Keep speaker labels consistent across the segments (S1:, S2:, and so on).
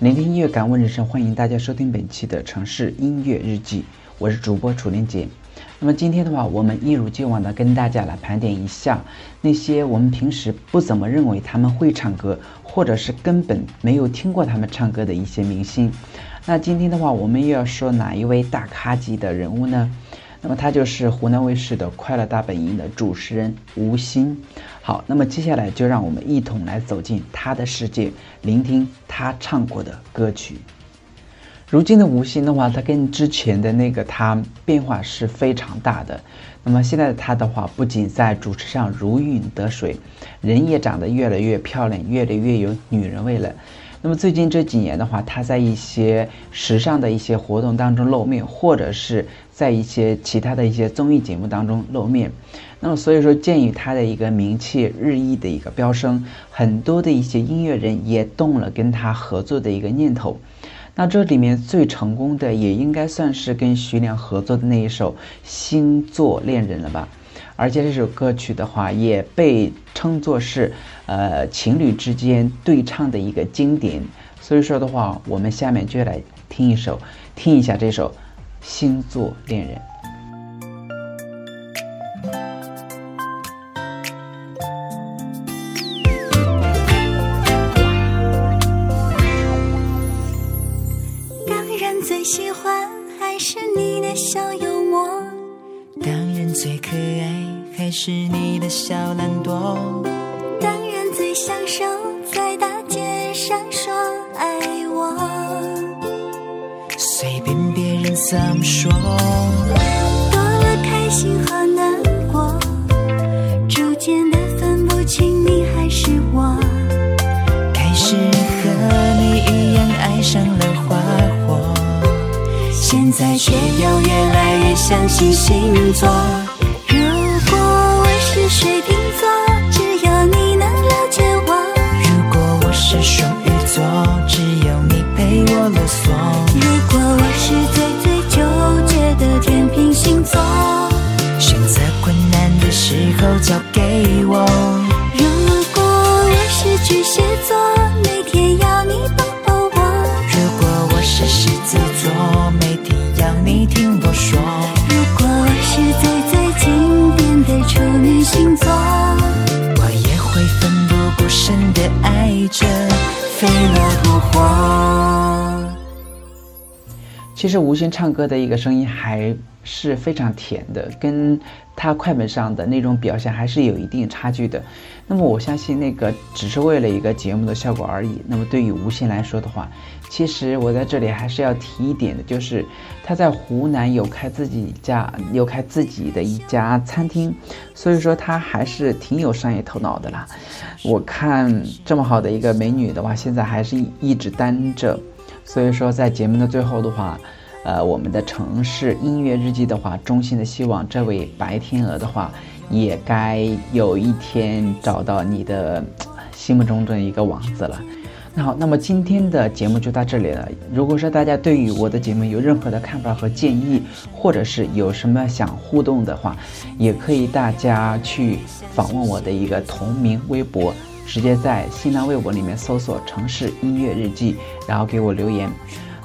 S1: 聆听音乐，感悟人生，欢迎大家收听本期的城市音乐日记，我是主播楚林杰。那么今天的话，我们一如既往的跟大家来盘点一下那些我们平时不怎么认为他们会唱歌，或者是根本没有听过他们唱歌的一些明星。那今天的话，我们又要说哪一位大咖级的人物呢？那么他就是湖南卫视的《快乐大本营》的主持人吴昕。好，那么接下来就让我们一同来走进他的世界，聆听他唱过的歌曲。如今的吴昕的话，他跟之前的那个他变化是非常大的。那么现在的他的话，不仅在主持上如鱼得水，人也长得越来越漂亮，越来越有女人味了。那么最近这几年的话，他在一些时尚的一些活动当中露面，或者是在一些其他的一些综艺节目当中露面。那么所以说，鉴于他的一个名气日益的一个飙升，很多的一些音乐人也动了跟他合作的一个念头。那这里面最成功的，也应该算是跟徐良合作的那一首《星座恋人》了吧。而且这首歌曲的话，也被称作是，呃，情侣之间对唱的一个经典。所以说的话，我们下面就来听一首，听一下这首《星座恋人》。
S2: 还是你的小
S3: 懒惰，
S2: 当然最享受在大街上说爱我。
S3: 随便别人怎么说，
S2: 多了开心和难过，逐渐的分不清你还是我。
S3: 开始和你一样爱上了花火，
S2: 现在却又越来越相信星座。水瓶座，只有你能了解我。
S3: 如果我是双鱼座，只有你陪我啰嗦。
S2: 如果我是最最纠结的天平星座，
S3: 选择困难的时候交给我。
S2: 如果我是巨蟹座，每天要你抱抱我。
S3: 如果我是狮子座，每天要你听我说。
S2: 如果我是最星座，
S3: 我也会奋不顾身的爱着，飞蛾扑火。
S1: 其实吴昕唱歌的一个声音还是非常甜的，跟他快本上的那种表现还是有一定差距的。那么我相信那个只是为了一个节目的效果而已。那么对于吴昕来说的话，其实我在这里还是要提一点的，就是他在湖南有开自己家有开自己的一家餐厅，所以说他还是挺有商业头脑的啦。我看这么好的一个美女的话，现在还是一直单着。所以说，在节目的最后的话，呃，我们的城市音乐日记的话，衷心的希望这位白天鹅的话，也该有一天找到你的心目中的一个王子了。那好，那么今天的节目就到这里了。如果说大家对于我的节目有任何的看法和建议，或者是有什么想互动的话，也可以大家去访问我的一个同名微博。直接在新浪微博里面搜索“城市音乐日记”，然后给我留言。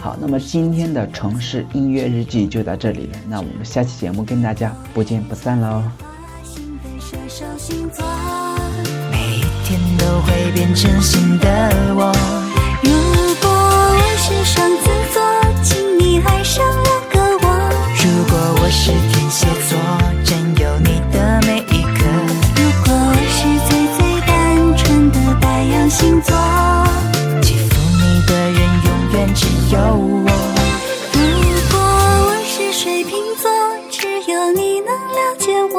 S1: 好，那么今天的城市音乐日记就到这里了，那我们下期节目跟大家不见不散喽。
S3: 每一天都会变成新的我。
S2: 我，
S3: 如果我是
S2: 水瓶座，只有你能了解我；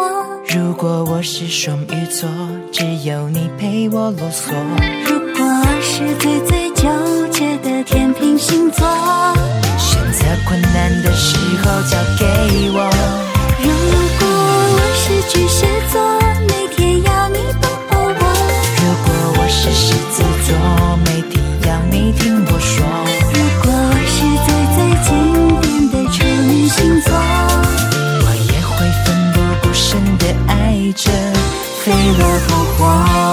S3: 如果我是双鱼座，只有你陪我啰嗦；
S2: 如果我是最最纠结的天平星座，
S3: 选择困难的时候交给我。的童话